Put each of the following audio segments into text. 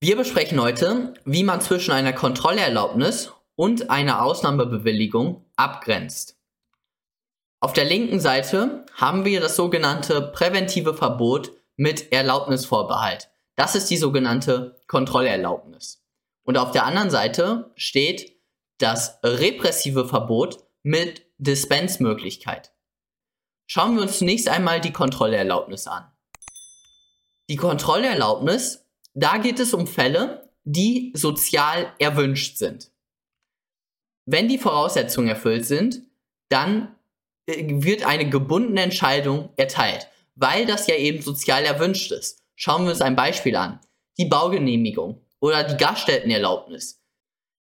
Wir besprechen heute, wie man zwischen einer Kontrollerlaubnis und einer Ausnahmebewilligung abgrenzt. Auf der linken Seite haben wir das sogenannte präventive Verbot mit Erlaubnisvorbehalt. Das ist die sogenannte Kontrollerlaubnis. Und auf der anderen Seite steht das repressive Verbot mit Dispensmöglichkeit. Schauen wir uns zunächst einmal die Kontrollerlaubnis an. Die Kontrollerlaubnis, da geht es um Fälle, die sozial erwünscht sind. Wenn die Voraussetzungen erfüllt sind, dann äh, wird eine gebundene Entscheidung erteilt, weil das ja eben sozial erwünscht ist. Schauen wir uns ein Beispiel an. Die Baugenehmigung oder die Gaststättenerlaubnis.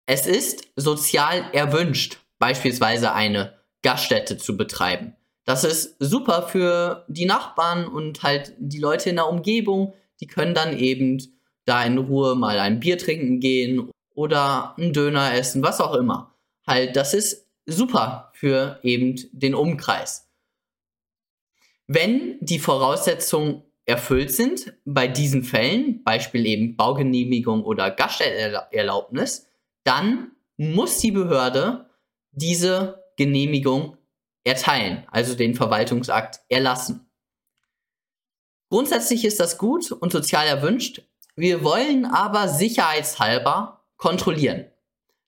Es ist sozial erwünscht, beispielsweise eine Gaststätte zu betreiben. Das ist super für die Nachbarn und halt die Leute in der Umgebung, die können dann eben da in Ruhe mal ein Bier trinken gehen oder einen Döner essen, was auch immer. Halt, das ist super für eben den Umkreis. Wenn die Voraussetzungen erfüllt sind bei diesen Fällen, Beispiel eben Baugenehmigung oder Gaststellerlaubnis, dann muss die Behörde diese Genehmigung erteilen, also den Verwaltungsakt erlassen. Grundsätzlich ist das gut und sozial erwünscht. Wir wollen aber sicherheitshalber kontrollieren.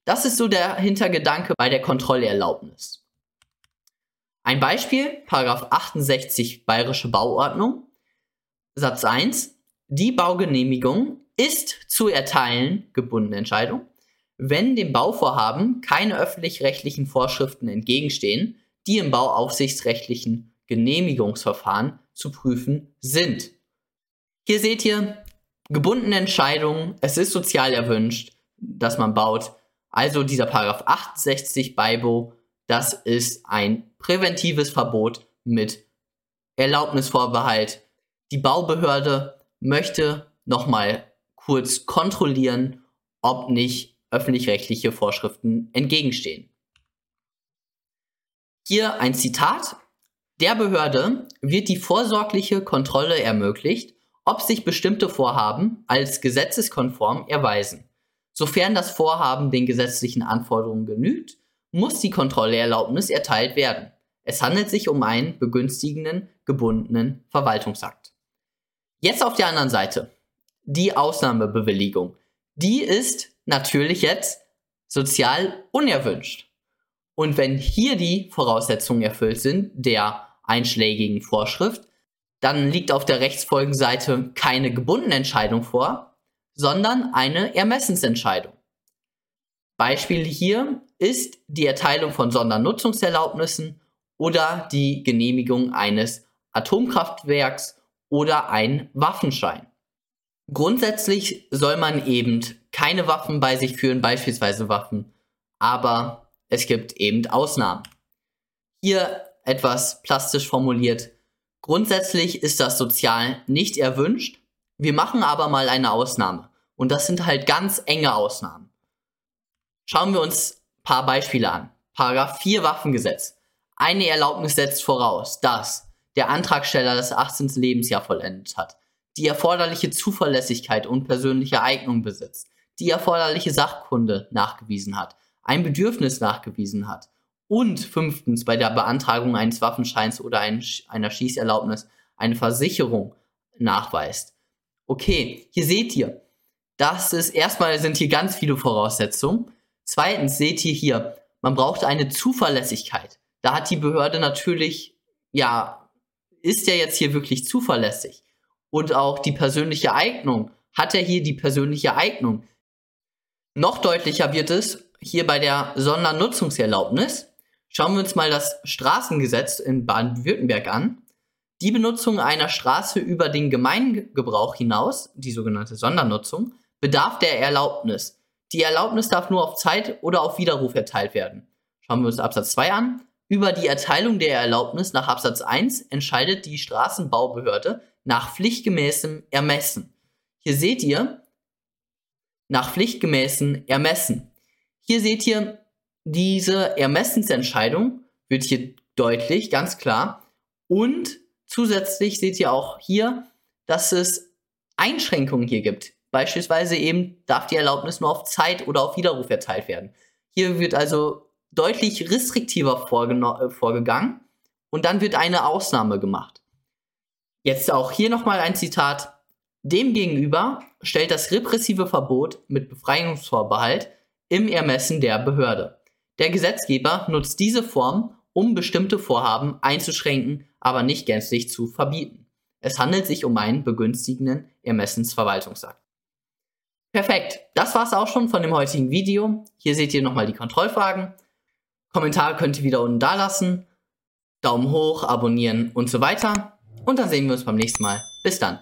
Das ist so der Hintergedanke bei der Kontrollerlaubnis. Ein Beispiel, Paragraph 68 Bayerische Bauordnung. Satz 1. Die Baugenehmigung ist zu erteilen, gebundene Entscheidung, wenn dem Bauvorhaben keine öffentlich-rechtlichen Vorschriften entgegenstehen, die im bauaufsichtsrechtlichen Genehmigungsverfahren zu prüfen sind. Hier seht ihr gebundene Entscheidungen. Es ist sozial erwünscht, dass man baut. Also dieser Paragraph 68 BIBO, das ist ein präventives Verbot mit Erlaubnisvorbehalt die Baubehörde möchte nochmal kurz kontrollieren, ob nicht öffentlich-rechtliche Vorschriften entgegenstehen. Hier ein Zitat. Der Behörde wird die vorsorgliche Kontrolle ermöglicht, ob sich bestimmte Vorhaben als gesetzeskonform erweisen. Sofern das Vorhaben den gesetzlichen Anforderungen genügt, muss die Kontrolleerlaubnis erteilt werden. Es handelt sich um einen begünstigenden, gebundenen Verwaltungsakt. Jetzt auf der anderen Seite. Die Ausnahmebewilligung. Die ist natürlich jetzt sozial unerwünscht. Und wenn hier die Voraussetzungen erfüllt sind der einschlägigen Vorschrift, dann liegt auf der Rechtsfolgenseite keine gebundene Entscheidung vor, sondern eine Ermessensentscheidung. Beispiel hier ist die Erteilung von Sondernutzungserlaubnissen oder die Genehmigung eines Atomkraftwerks oder ein Waffenschein. Grundsätzlich soll man eben keine Waffen bei sich führen, beispielsweise Waffen, aber es gibt eben Ausnahmen. Hier etwas plastisch formuliert. Grundsätzlich ist das sozial nicht erwünscht. Wir machen aber mal eine Ausnahme. Und das sind halt ganz enge Ausnahmen. Schauen wir uns ein paar Beispiele an. Paragraph 4 Waffengesetz. Eine Erlaubnis setzt voraus, dass der Antragsteller das 18. Lebensjahr vollendet hat, die erforderliche Zuverlässigkeit und persönliche Eignung besitzt, die erforderliche Sachkunde nachgewiesen hat, ein Bedürfnis nachgewiesen hat und fünftens bei der Beantragung eines Waffenscheins oder ein, einer Schießerlaubnis eine Versicherung nachweist. Okay, hier seht ihr, das ist erstmal sind hier ganz viele Voraussetzungen. Zweitens seht ihr hier, man braucht eine Zuverlässigkeit. Da hat die Behörde natürlich ja ist er jetzt hier wirklich zuverlässig? Und auch die persönliche Eignung. Hat er hier die persönliche Eignung? Noch deutlicher wird es hier bei der Sondernutzungserlaubnis. Schauen wir uns mal das Straßengesetz in Baden-Württemberg an. Die Benutzung einer Straße über den Gemeingebrauch hinaus, die sogenannte Sondernutzung, bedarf der Erlaubnis. Die Erlaubnis darf nur auf Zeit oder auf Widerruf erteilt werden. Schauen wir uns Absatz 2 an. Über die Erteilung der Erlaubnis nach Absatz 1 entscheidet die Straßenbaubehörde nach pflichtgemäßem Ermessen. Hier seht ihr nach pflichtgemäßen Ermessen. Hier seht ihr, diese Ermessensentscheidung wird hier deutlich, ganz klar. Und zusätzlich seht ihr auch hier, dass es Einschränkungen hier gibt. Beispielsweise eben darf die Erlaubnis nur auf Zeit oder auf Widerruf erteilt werden. Hier wird also deutlich restriktiver äh, vorgegangen und dann wird eine Ausnahme gemacht. Jetzt auch hier nochmal ein Zitat. Demgegenüber stellt das repressive Verbot mit Befreiungsvorbehalt im Ermessen der Behörde. Der Gesetzgeber nutzt diese Form, um bestimmte Vorhaben einzuschränken, aber nicht gänzlich zu verbieten. Es handelt sich um einen begünstigenden Ermessensverwaltungsakt. Perfekt, das war's auch schon von dem heutigen Video. Hier seht ihr nochmal die Kontrollfragen. Kommentare könnt ihr wieder unten da lassen. Daumen hoch, abonnieren und so weiter. Und dann sehen wir uns beim nächsten Mal. Bis dann.